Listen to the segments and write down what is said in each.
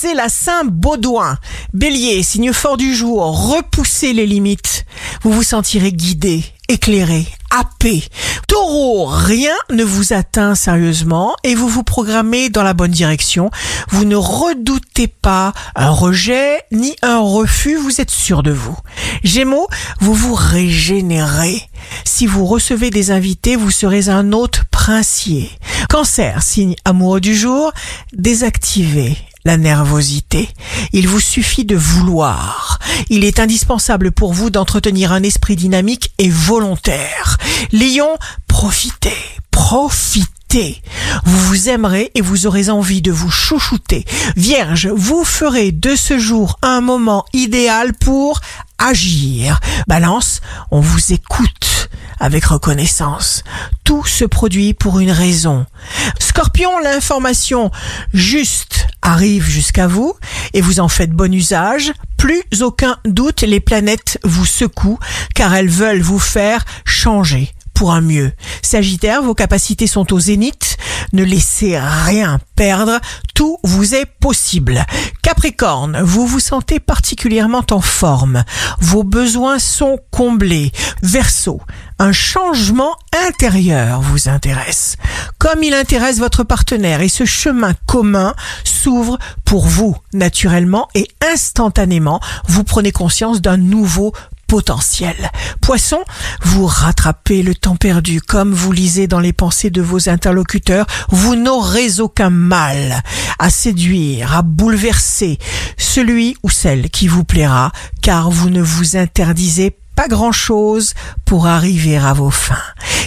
c'est la Saint-Baudouin. Bélier, signe fort du jour, repoussez les limites. Vous vous sentirez guidé, éclairé, happé. Taureau, rien ne vous atteint sérieusement et vous vous programmez dans la bonne direction. Vous ne redoutez pas un rejet ni un refus, vous êtes sûr de vous. Gémeaux, vous vous régénérez. Si vous recevez des invités, vous serez un hôte princier. Cancer, signe amoureux du jour, désactivez la nervosité. Il vous suffit de vouloir. Il est indispensable pour vous d'entretenir un esprit dynamique et volontaire. Lion, profitez, profitez. Vous vous aimerez et vous aurez envie de vous chouchouter. Vierge, vous ferez de ce jour un moment idéal pour agir. Balance, on vous écoute avec reconnaissance. Tout se produit pour une raison. Scorpion, l'information juste arrive jusqu'à vous et vous en faites bon usage. Plus aucun doute, les planètes vous secouent car elles veulent vous faire changer pour un mieux. Sagittaire, vos capacités sont au zénith. Ne laissez rien perdre. Tout vous est possible. Capricorne, vous vous sentez particulièrement en forme. Vos besoins sont comblés. Verseau, un changement intérieur vous intéresse. Comme il intéresse votre partenaire et ce chemin commun s'ouvre pour vous naturellement et instantanément, vous prenez conscience d'un nouveau potentiel. Poisson, vous rattrapez le temps perdu comme vous lisez dans les pensées de vos interlocuteurs. Vous n'aurez aucun mal à séduire, à bouleverser celui ou celle qui vous plaira, car vous ne vous interdisez pas grand-chose pour arriver à vos fins.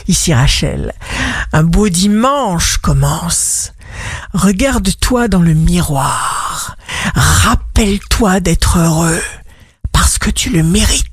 Ici Rachel, un beau dimanche commence. Regarde-toi dans le miroir. Rappelle-toi d'être heureux parce que tu le mérites.